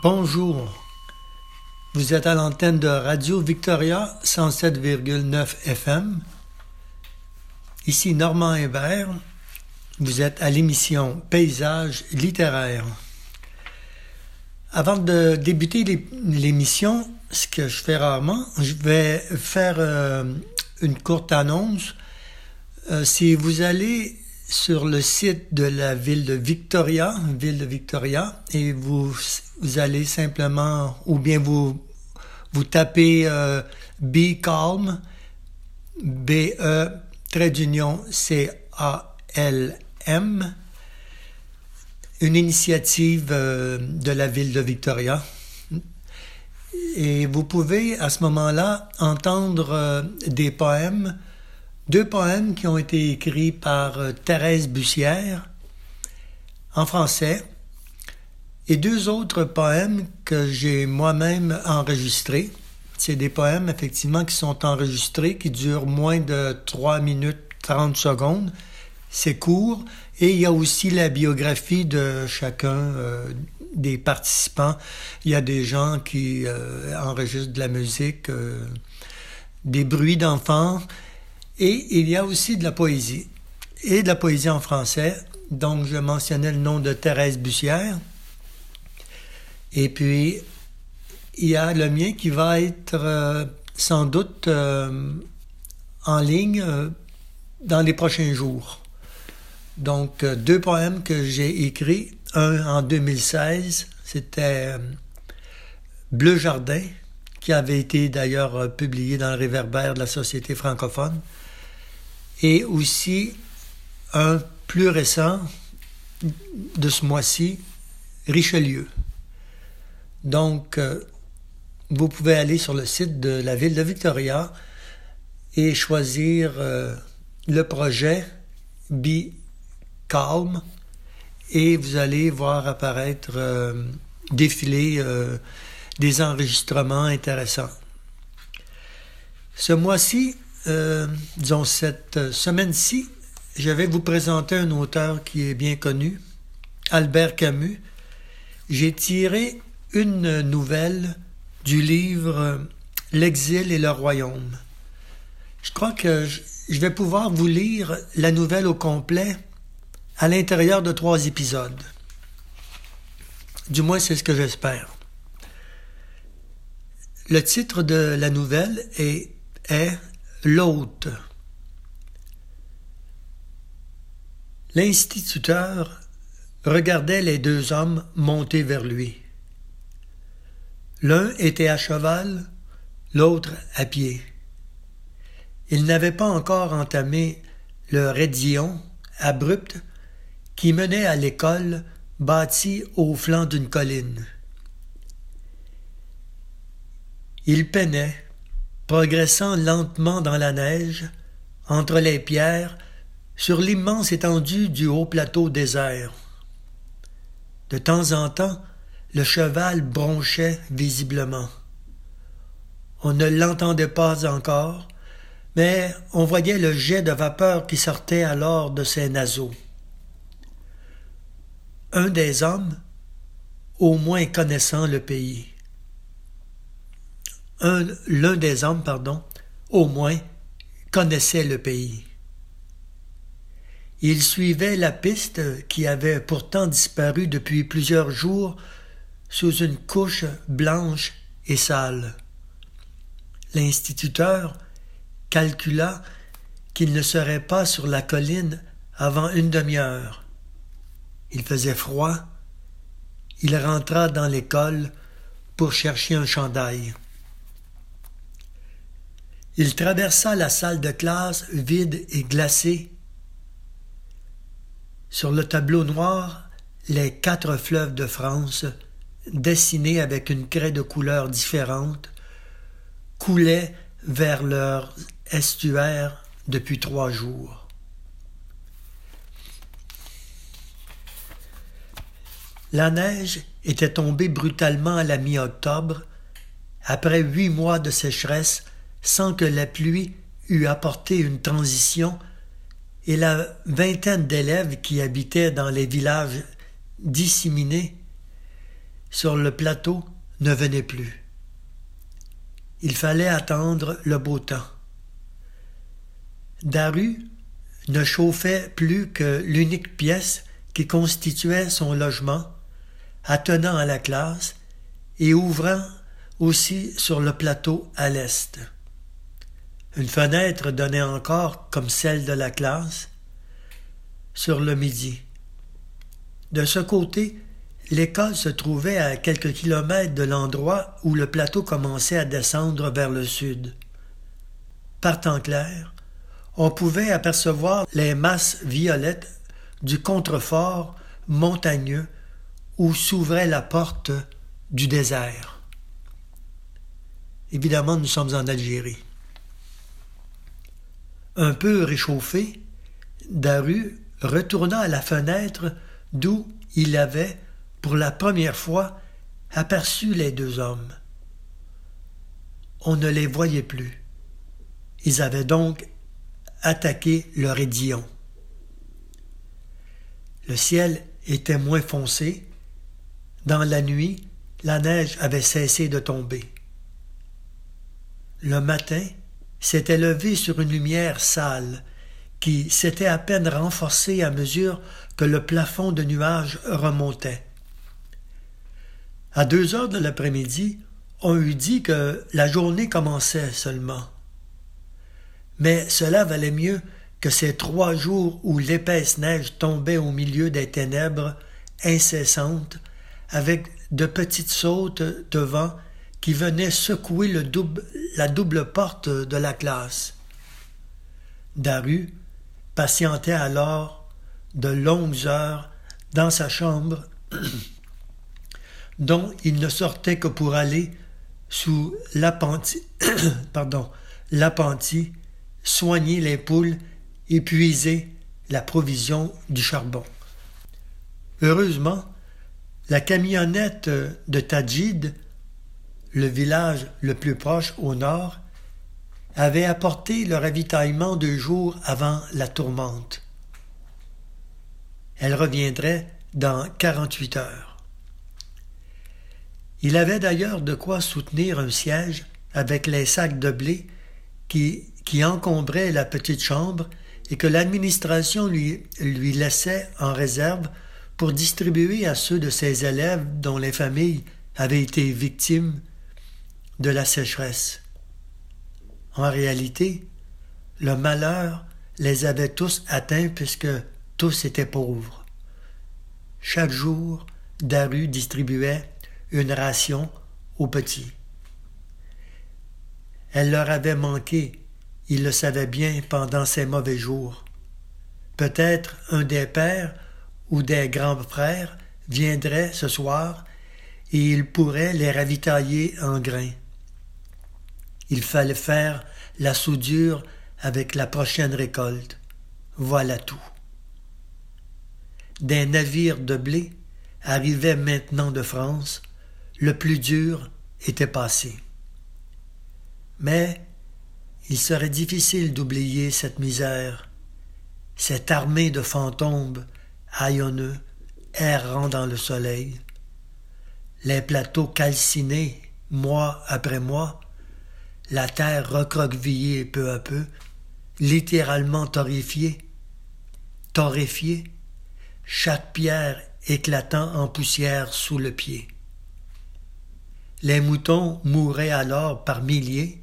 Bonjour. Vous êtes à l'antenne de Radio Victoria 107,9 FM. Ici Normand Hébert. Vous êtes à l'émission Paysage littéraire. Avant de débuter l'émission, ce que je fais rarement, je vais faire euh, une courte annonce. Euh, si vous allez sur le site de la ville de Victoria, ville de Victoria, et vous, vous allez simplement, ou bien vous, vous tapez euh, Be Calm, B-E, trait d'union, C-A-L-M, une initiative euh, de la ville de Victoria. Et vous pouvez à ce moment-là entendre euh, des poèmes deux poèmes qui ont été écrits par euh, Thérèse Bussière en français et deux autres poèmes que j'ai moi-même enregistrés. C'est des poèmes effectivement qui sont enregistrés, qui durent moins de 3 minutes 30 secondes. C'est court. Et il y a aussi la biographie de chacun euh, des participants. Il y a des gens qui euh, enregistrent de la musique, des bruits d'enfants, et il y a aussi de la poésie, et de la poésie en français. Donc, je mentionnais le nom de Thérèse Bussière. Et puis, il y a le mien qui va être euh, sans doute euh, en ligne euh, dans les prochains jours. Donc, deux poèmes que j'ai écrits. Un en 2016, c'était Bleu Jardin, qui avait été d'ailleurs publié dans le réverbère de la Société francophone et aussi un plus récent de ce mois-ci, Richelieu. Donc, euh, vous pouvez aller sur le site de la ville de Victoria et choisir euh, le projet Be Calm et vous allez voir apparaître, euh, défiler des enregistrements intéressants. Ce mois-ci, euh, disons, cette semaine-ci, je vais vous présenter un auteur qui est bien connu, Albert Camus. J'ai tiré une nouvelle du livre L'exil et le royaume. Je crois que je vais pouvoir vous lire la nouvelle au complet à l'intérieur de trois épisodes. Du moins, c'est ce que j'espère. Le titre de la nouvelle est l'hôte. L'instituteur regardait les deux hommes monter vers lui. L'un était à cheval, l'autre à pied. Ils n'avaient pas encore entamé le raidillon abrupt qui menait à l'école bâtie au flanc d'une colline. Ils peinaient, progressant lentement dans la neige, entre les pierres, sur l'immense étendue du haut plateau désert. De temps en temps, le cheval bronchait visiblement. On ne l'entendait pas encore, mais on voyait le jet de vapeur qui sortait alors de ses naseaux. Un des hommes, au moins connaissant le pays, l'un des hommes, pardon, au moins, connaissait le pays. Il suivait la piste qui avait pourtant disparu depuis plusieurs jours sous une couche blanche et sale. L'instituteur calcula qu'il ne serait pas sur la colline avant une demi-heure. Il faisait froid. Il rentra dans l'école pour chercher un chandail. Il traversa la salle de classe vide et glacée. Sur le tableau noir, les quatre fleuves de France, dessinés avec une craie de couleurs différentes, coulaient vers leur estuaire depuis trois jours. La neige était tombée brutalement à la mi-octobre, après huit mois de sécheresse sans que la pluie eût apporté une transition, et la vingtaine d'élèves qui habitaient dans les villages disséminés sur le plateau ne venait plus. Il fallait attendre le beau temps. Daru ne chauffait plus que l'unique pièce qui constituait son logement, attenant à la classe et ouvrant aussi sur le plateau à l'est. Une fenêtre donnait encore, comme celle de la classe, sur le midi. De ce côté, l'école se trouvait à quelques kilomètres de l'endroit où le plateau commençait à descendre vers le sud. Par temps clair, on pouvait apercevoir les masses violettes du contrefort montagneux où s'ouvrait la porte du désert. Évidemment, nous sommes en Algérie. Un peu réchauffé, Daru retourna à la fenêtre d'où il avait, pour la première fois, aperçu les deux hommes. On ne les voyait plus. Ils avaient donc attaqué le Rédillon. Le ciel était moins foncé. Dans la nuit, la neige avait cessé de tomber. Le matin s'était levé sur une lumière sale qui s'était à peine renforcée à mesure que le plafond de nuages remontait. À deux heures de l'après-midi, on eût dit que la journée commençait seulement. Mais cela valait mieux que ces trois jours où l'épaisse neige tombait au milieu des ténèbres incessantes, avec de petites sautes de vent qui venaient secouer la double porte de la classe. Daru patientait alors de longues heures dans sa chambre, dont il ne sortait que pour aller sous l'appentis, pardon, soigner les poules et puiser la provision du charbon. Heureusement, la camionnette de Tajid, le village le plus proche au nord, avait apporté le ravitaillement deux jours avant la tourmente. Elle reviendrait dans quarante-huit heures. Il avait d'ailleurs de quoi soutenir un siège avec les sacs de blé qui encombrait la petite chambre et que l'administration lui laissait en réserve pour distribuer à ceux de ses élèves dont les familles avaient été victimes de la sécheresse. En réalité, le malheur les avait tous atteints puisque tous étaient pauvres. Chaque jour, Daru distribuait une ration aux petits. Elle leur avait manqué il le savait bien pendant ses mauvais jours. Peut-être un des pères ou des grands frères viendrait ce soir et il pourrait les ravitailler en grains. Il fallait faire la soudure avec la prochaine récolte. Voilà tout. Des navires de blé arrivaient maintenant de France. Le plus dur était passé. Mais il serait difficile d'oublier cette misère, cette armée de fantômes haillonneux errant dans le soleil, les plateaux calcinés mois après mois, la terre recroquevillée peu à peu, littéralement torréfiée, torréfiée, chaque pierre éclatant en poussière sous le pied. Les moutons mouraient alors par milliers,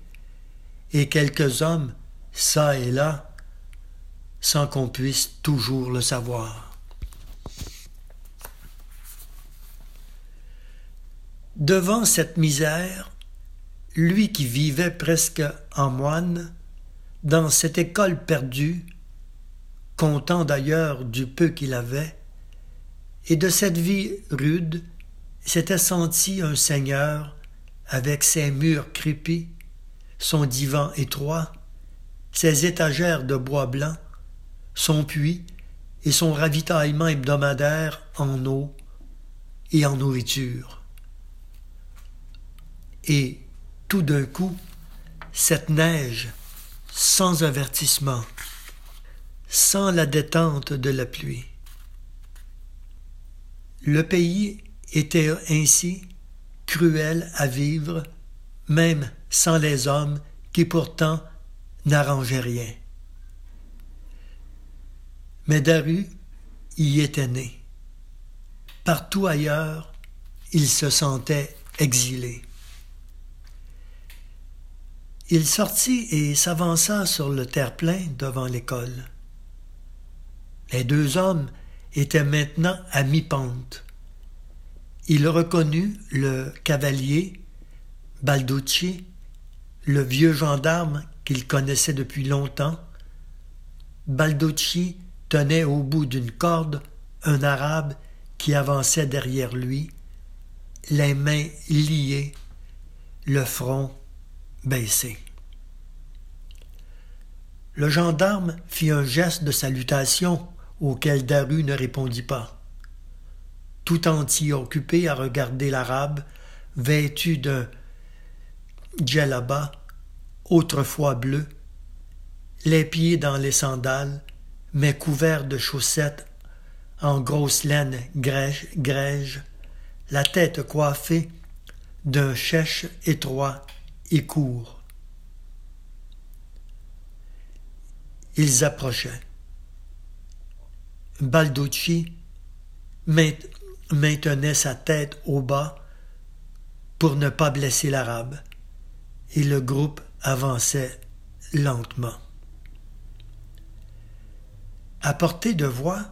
et quelques hommes, çà et là, sans qu'on puisse toujours le savoir. Devant cette misère, lui qui vivait presque en moine, dans cette école perdue, content d'ailleurs du peu qu'il avait, et de cette vie rude, s'était senti un seigneur avec ses murs crépis, son divan étroit, ses étagères de bois blanc, son puits et son ravitaillement hebdomadaire en eau et en nourriture. Et tout d'un coup, cette neige, sans avertissement, sans la détente de la pluie. Le pays était ainsi cruel à vivre, même sans les hommes qui pourtant n'arrangeaient rien. Mais Daru y était né. Partout ailleurs, il se sentait exilé. Il sortit et s'avança sur le terre-plein devant l'école. Les deux hommes étaient maintenant à mi-pente. Il reconnut le cavalier, Balducci, le vieux gendarme qu'il connaissait depuis longtemps. Balducci tenait au bout d'une corde un arabe qui avançait derrière lui, les mains liées, le front baissé. Le gendarme fit un geste de salutation auquel Daru ne répondit pas tout entier occupé à regarder l'arabe, vêtu d'un djellaba, autrefois bleu, les pieds dans les sandales, mais couverts de chaussettes en grosse laine grège la tête coiffée d'un chèche étroit et court. Ils approchaient. Balducci, maintenait sa tête au bas pour ne pas blesser l'arabe, et le groupe avançait lentement. À portée de voix,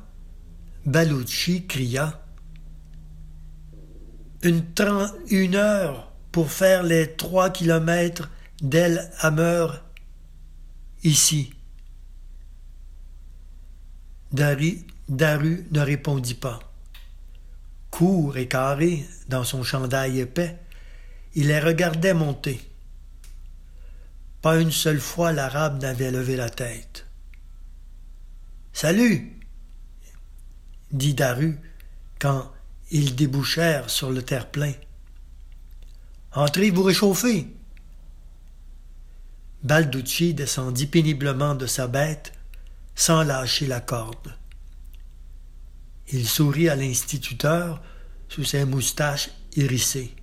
Balouchi cria une, une heure pour faire les trois kilomètres d'El Hammer ici. Daru ne répondit pas court et carré dans son chandail épais, il les regardait monter. Pas une seule fois l'arabe n'avait levé la tête. Salut dit Daru quand ils débouchèrent sur le terre-plein. Entrez vous réchauffer. Balducci descendit péniblement de sa bête sans lâcher la corde. Il sourit à l'instituteur sous ses moustaches hérissées.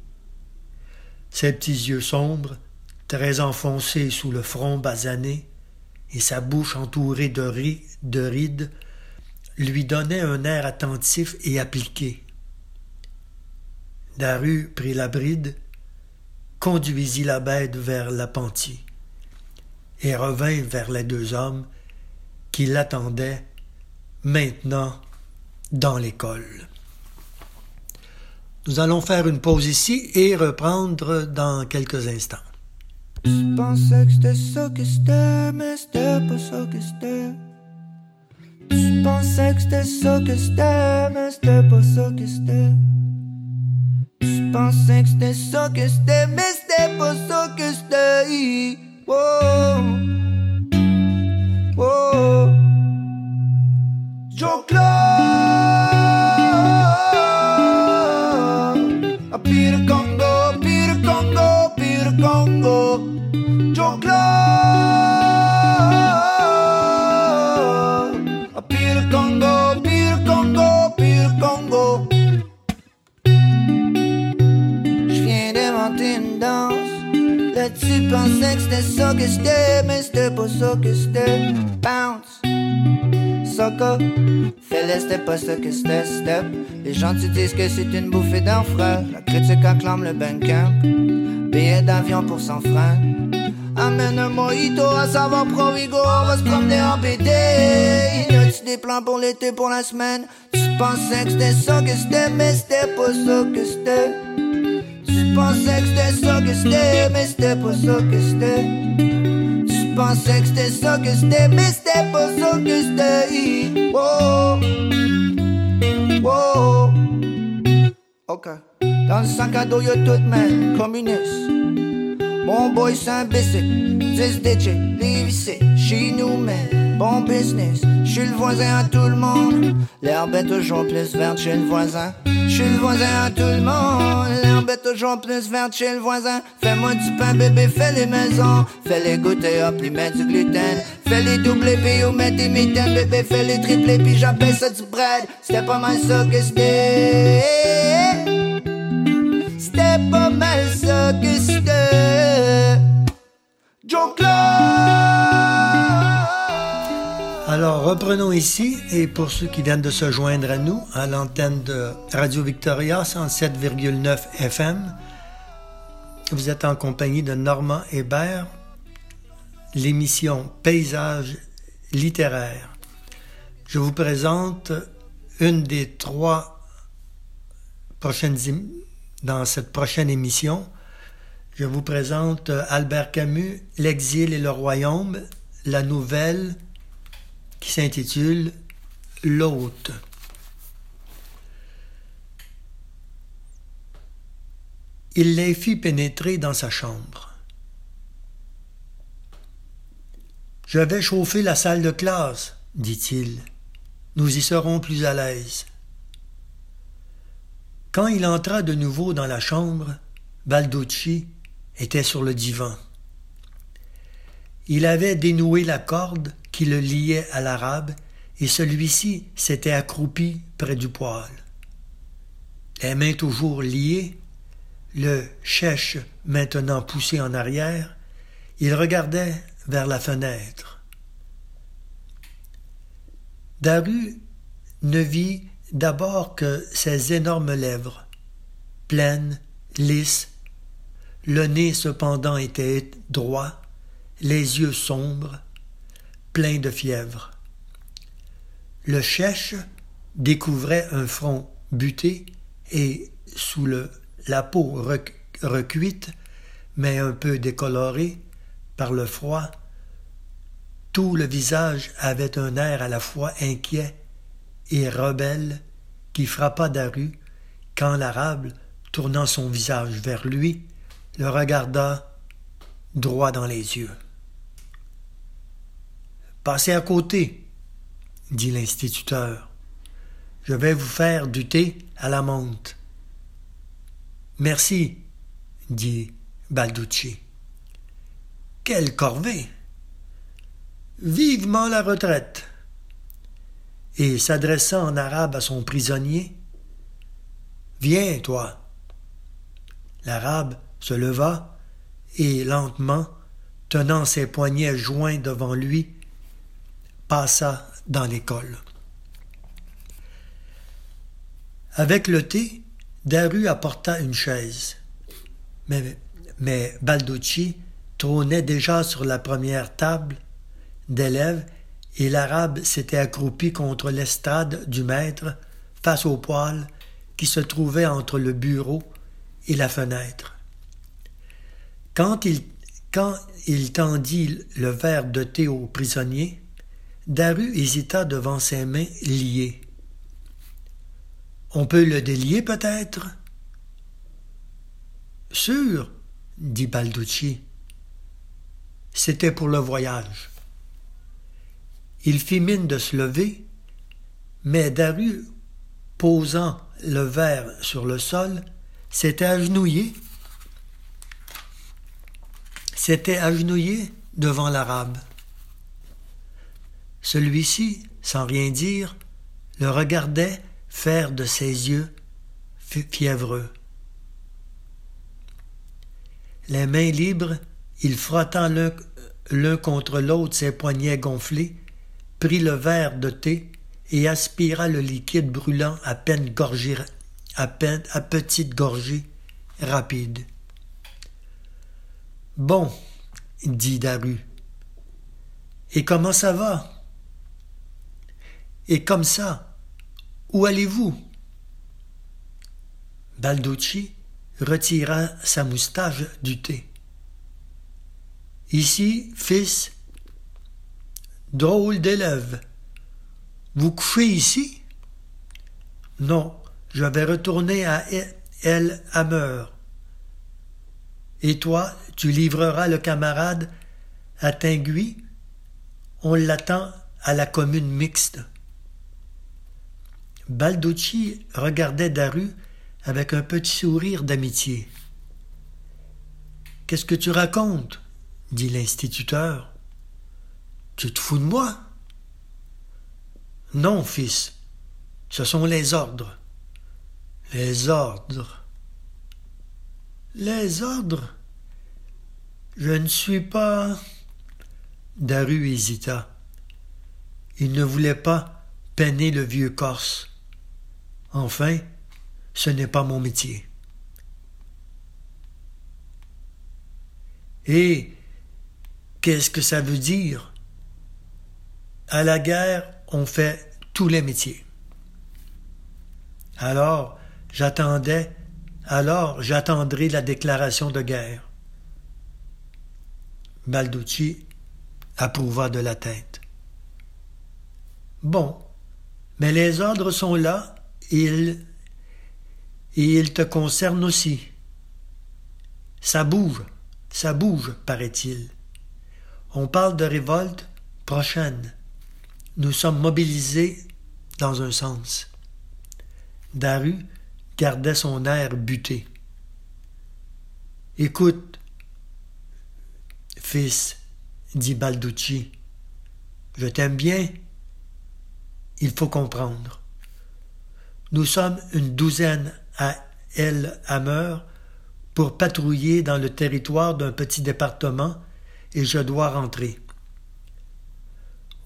Ses petits yeux sombres, très enfoncés sous le front basané, et sa bouche entourée de, de rides, lui donnaient un air attentif et appliqué. Daru prit la bride, conduisit la bête vers l'appentis, et revint vers les deux hommes qui l'attendaient, maintenant dans l'école. Nous allons faire une pause ici et reprendre dans quelques instants. Pensais que c'était ça que c'était, mais c'était pas ça que c'était. Pensais que c'était ça que c'était, mais c'était pas ça que c'était. Je pensais que c'était ça que c'était, mais c'était pas ça que c'était. Wow. Wow. Joe Peter Congo, Peter Congo, Peter Congo, Joe Peter pensais que c'était ça que c'était, mais c'était pas ça que c'était. Bounce. Soccer. Fais-le, c'était pas ça que step. Les gens te disent que c'est une bouffée d'enfre. La critique acclame le camp Billet d'avion pour son frein. Amène un mojito à savoir Provigo, on va se promener en BD. Y a des plans pour l'été, pour la semaine? Tu pensais que c'était ça que c'était, mais c'était pas ça que c'était. Tu pensais que c'était ça que c'était, mais c'était pas ça que c'était pensais que c'était ça que c'était, mais c'était pas ça que c'était. Wow. Wow. Ok. Dans le sac à dos, y'a tout, man. Communiste. Mon boy, c'est un imbécile. 10 DJ, les chez nous, man. Bon business. J'suis le voisin à tout le monde. L'herbe est toujours plus verte chez le voisin. J'suis le voisin à tout le monde. L'herbe est toujours plus verte chez le voisin. Fais-moi du pain, bébé, fais les maisons. Fais les goûter, hop, les mettre du gluten. Fais les doublés, puis ou mettre des mitaines, bébé, fais les triplés, puis j'appelle ça du bread. C'était pas mal ça que c'était. promesse que c'était Joe Clark. Alors, reprenons ici, et pour ceux qui viennent de se joindre à nous, à l'antenne de Radio Victoria 107,9 FM, vous êtes en compagnie de Normand Hébert, l'émission Paysage littéraire. Je vous présente une des trois prochaines dans cette prochaine émission. Je vous présente Albert Camus, L'exil et le royaume, la nouvelle qui s'intitule L'hôte. Il les fit pénétrer dans sa chambre. Je vais chauffer la salle de classe, dit-il. Nous y serons plus à l'aise. Quand il entra de nouveau dans la chambre, Balducci était sur le divan. Il avait dénoué la corde qui le liait à l'arabe et celui-ci s'était accroupi près du poêle. Les mains toujours liées, le chèche maintenant poussé en arrière, il regardait vers la fenêtre. Daru ne vit d'abord que ses énormes lèvres, pleines, lisses, le nez cependant était droit, les yeux sombres, pleins de fièvre. Le chèche découvrait un front buté et, sous le la peau recuite, mais un peu décolorée par le froid, tout le visage avait un air à la fois inquiet et rebelle qui frappa Daru quand l'arabe, tournant son visage vers lui, le regarda droit dans les yeux. Passez à côté, dit l'instituteur. Je vais vous faire du thé à la menthe. Merci, dit Balducci. Quelle corvée Vivement la retraite Et s'adressant en arabe à son prisonnier Viens, toi. L'arabe se leva et lentement, tenant ses poignets joints devant lui, passa dans l'école. Avec le thé, Daru apporta une chaise. Mais, Balducci trônait déjà sur la première table d'élèves et l'arabe s'était accroupi contre l'estrade du maître face au poêle qui se trouvait entre le bureau et la fenêtre. Quand il, quand il tendit le verre de thé au prisonnier, Daru hésita devant ses mains liées. On peut le délier peut-être? Sûr, dit Balducci. C'était pour le voyage. Il fit mine de se lever, mais Daru, posant le verre sur le sol, s'était agenouillé. S'était agenouillé devant l'arabe. Celui-ci, sans rien dire, le regardait faire de ses yeux fiévreux. Les mains libres, il frottant l'un contre l'autre ses poignets gonflés, prit le verre de thé et aspira le liquide brûlant à peine gorgé, à peine à petite gorgée rapide. Bon, dit Daru. Et comment ça va? Et comme ça, où allez-vous? Balducci retira sa moustache du thé. Ici, fils, drôle d'élève. Vous couchez ici? Non, je vais retourner à El Hammer. Et toi, tu livreras le camarade à Tingui? On l'attend à la commune mixte. Balducci regardait Daru avec un petit sourire d'amitié. Qu'est-ce que tu racontes? dit l'instituteur. Tu te fous de moi Non, fils, ce sont les ordres. Les ordres. Les ordres Je ne suis pas. Daru hésita. Il ne voulait pas peiner le vieux Corse. Enfin, ce n'est pas mon métier. Et qu'est-ce que ça veut dire? À la guerre, on fait tous les métiers. Alors, j'attendais, alors j'attendrai la déclaration de guerre. Balducci approuva de la tête. Bon, mais les ordres sont là, ils, et ils te concernent aussi. Ça bouge, ça bouge, paraît-il. On parle de révolte prochaine. Nous sommes mobilisés dans un sens. Daru gardait son air buté. Écoute, fils, dit Balducci, je t'aime bien. Il faut comprendre. Nous sommes une douzaine à El Hammer pour patrouiller dans le territoire d'un petit département et je dois rentrer.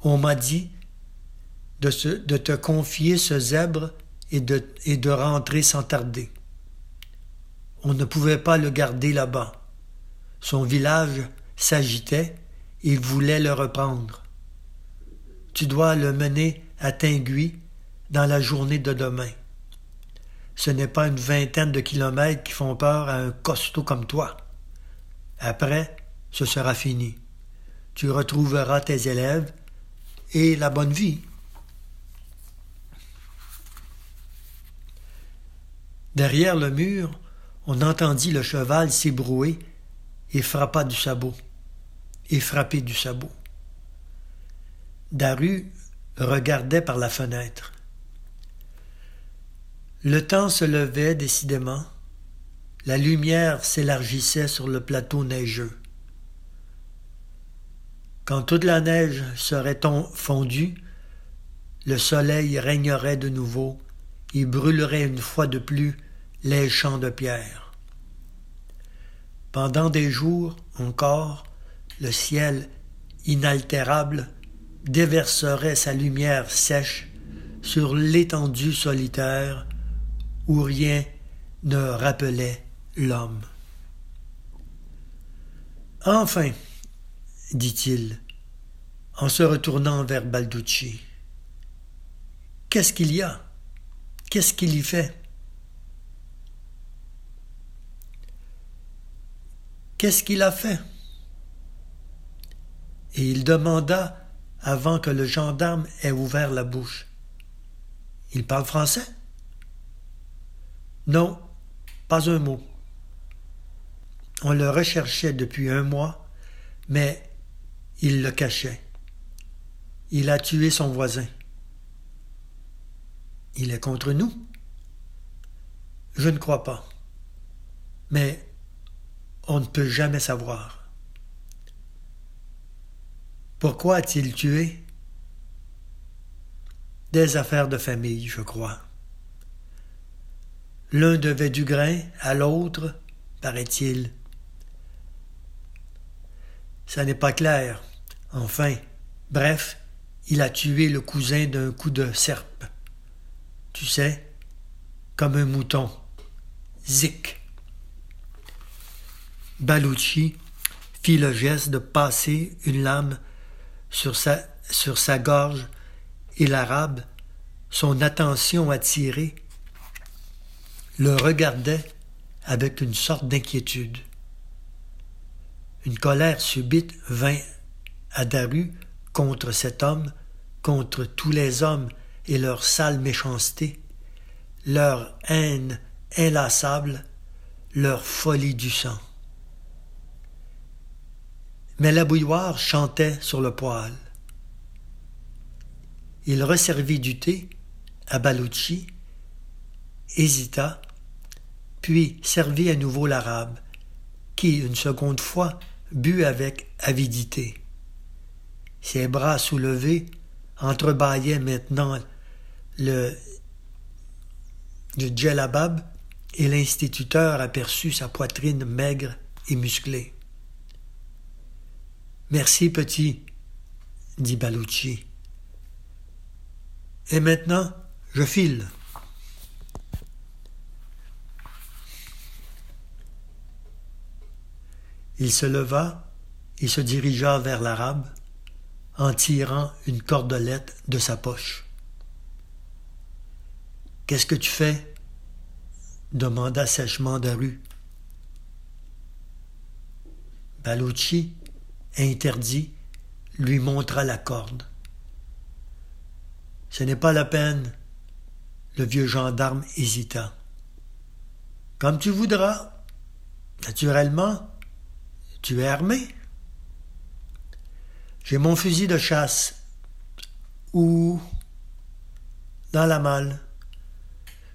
On m'a dit de, te confier ce zèbre et de, et de rentrer sans tarder. On ne pouvait pas le garder là-bas. Son village s'agitait, il voulait le reprendre. Tu dois le mener à Tinguy dans la journée de demain. Ce n'est pas une vingtaine de kilomètres qui font peur à un costaud comme toi. Après, ce sera fini. Tu retrouveras tes élèves et la bonne vie. Derrière le mur, on entendit le cheval s'ébrouer et frappa du sabot, et frapper du sabot. Daru regardait par la fenêtre. Le temps se levait décidément, la lumière s'élargissait sur le plateau neigeux. Quand toute la neige serait fondue, le soleil régnerait de nouveau et brûlerait une fois de plus les champs de pierre. Pendant des jours encore, le ciel inaltérable déverserait sa lumière sèche sur l'étendue solitaire où rien ne rappelait l'homme. Enfin, dit-il, en se retournant vers Balducci. Qu'est-ce qu'il y a? Qu'est-ce qu'il y fait? Qu'est-ce qu'il a fait? Et il demanda avant que le gendarme ait ouvert la bouche. Il parle français? Non, pas un mot. On le recherchait depuis un mois, mais il le cachait. Il a tué son voisin. Il est contre nous Je ne crois pas. Mais on ne peut jamais savoir. Pourquoi a-t-il tué? Des affaires de famille, je crois. L'un devait du grain à l'autre, paraît-il. Ça n'est pas clair. Enfin, bref, il a tué le cousin d'un coup de serpe. Tu sais, comme un mouton. Zic. Baluchi fit le geste de passer une lame sur sa, sur sa gorge et l'arabe, son attention attirée, le regardait avec une sorte d'inquiétude. Une colère subite vint à Daru contre cet homme, contre tous les hommes et leur sale méchanceté, leur haine inlassable, leur folie du sang. Mais la bouilloire chantait sur le poêle. Il resservit du thé à hésita, puis servit à nouveau l'arabe, qui, une seconde fois, but avec avidité. Ses bras soulevés entrebâillaient maintenant le, le djellabab et l'instituteur aperçut sa poitrine maigre et musclée. Merci, petit, dit Balucci. Et maintenant, je file. Il se leva et se dirigea vers l'arabe en tirant une cordelette de sa poche. Qu'est-ce que tu fais? demanda sèchement Daru. Balucci, interdit, lui montra la corde. Ce n'est pas la peine. Le vieux gendarme hésita. Comme tu voudras. Naturellement, tu es armé? J'ai mon fusil de chasse. Ou dans la malle.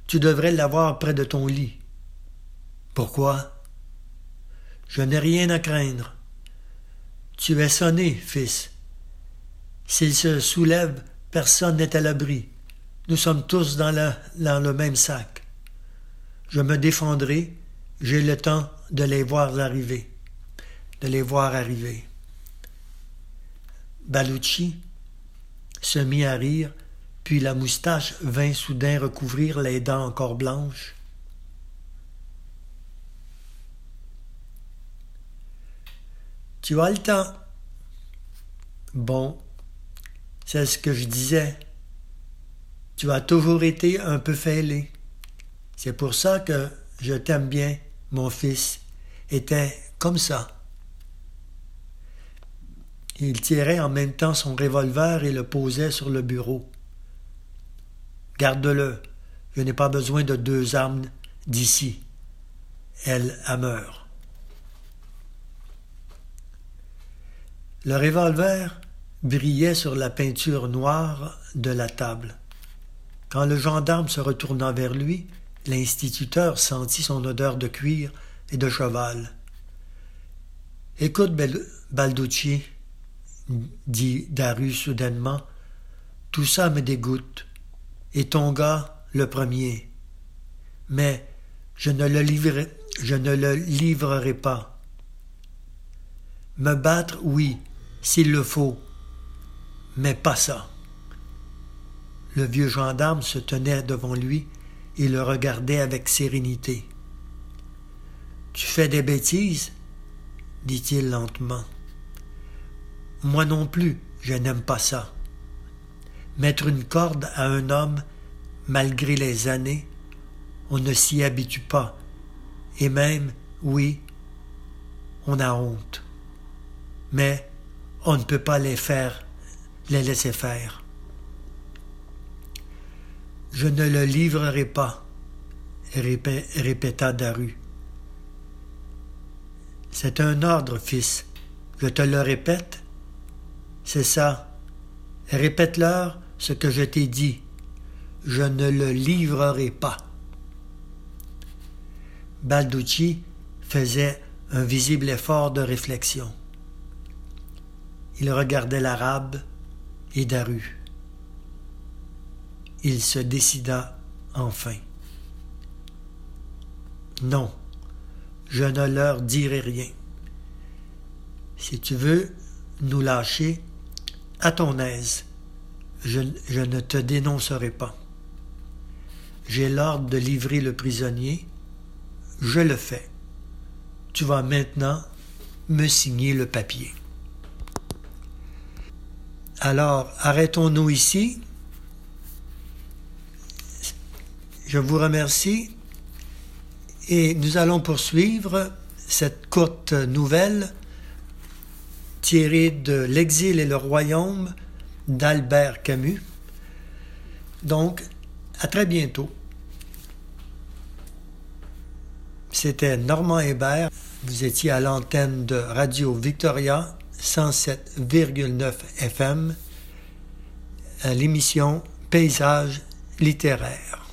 Tu devrais l'avoir près de ton lit. Pourquoi? Je n'ai rien à craindre. Tu es sonné, fils. S'il se soulève, personne n'est à l'abri. Nous sommes tous dans, dans le même sac. Je me défendrai, j'ai le temps de les voir arriver. De les voir arriver. Balucci se mit à rire, puis la moustache vint soudain recouvrir les dents encore blanches. Tu as le temps. Bon, c'est ce que je disais. Tu as toujours été un peu fêlé. C'est pour ça que je t'aime bien, mon fils. Était comme ça. Il tirait en même temps son revolver et le posait sur le bureau. Garde-le. Je n'ai pas besoin de deux armes d'ici. Elle meurt. Le revolver brillait sur la peinture noire de la table. Quand le gendarme se retourna vers lui, l'instituteur sentit son odeur de cuir et de cheval. Écoute, Balducci, dit Daru soudainement, tout ça me dégoûte. Et ton gars, le premier. Mais je ne le livrerai, je ne le livrerai pas. Me battre, oui, s'il le faut, mais pas ça. Le vieux gendarme se tenait devant lui et le regardait avec sérénité. Tu fais des bêtises? dit-il lentement. Moi non plus, je n'aime pas ça. Mettre une corde à un homme, malgré les années, on ne s'y habitue pas. Et même, oui, on a honte. Mais on ne peut pas les faire, les laisser faire. Je ne le livrerai pas, répéta Daru. C'est un ordre, fils. Je te le répète, c'est ça. Répète-leur ce que je t'ai dit. Je ne le livrerai pas. Balducci faisait un visible effort de réflexion. Il regardait l'arabe et Daru. Il se décida enfin. Non, je ne leur dirai rien. Si tu veux nous lâcher, à ton aise. Je, ne te dénoncerai pas. J'ai l'ordre de livrer le prisonnier. Je le fais. Tu vas maintenant me signer le papier. Alors, arrêtons-nous ici. Je vous remercie et nous allons poursuivre cette courte nouvelle tiré de L'exil et le royaume d'Albert Camus. Donc, à très bientôt. C'était Normand Hébert. Vous étiez à l'antenne de Radio Victoria 107,9 FM à l'émission Paysage littéraire.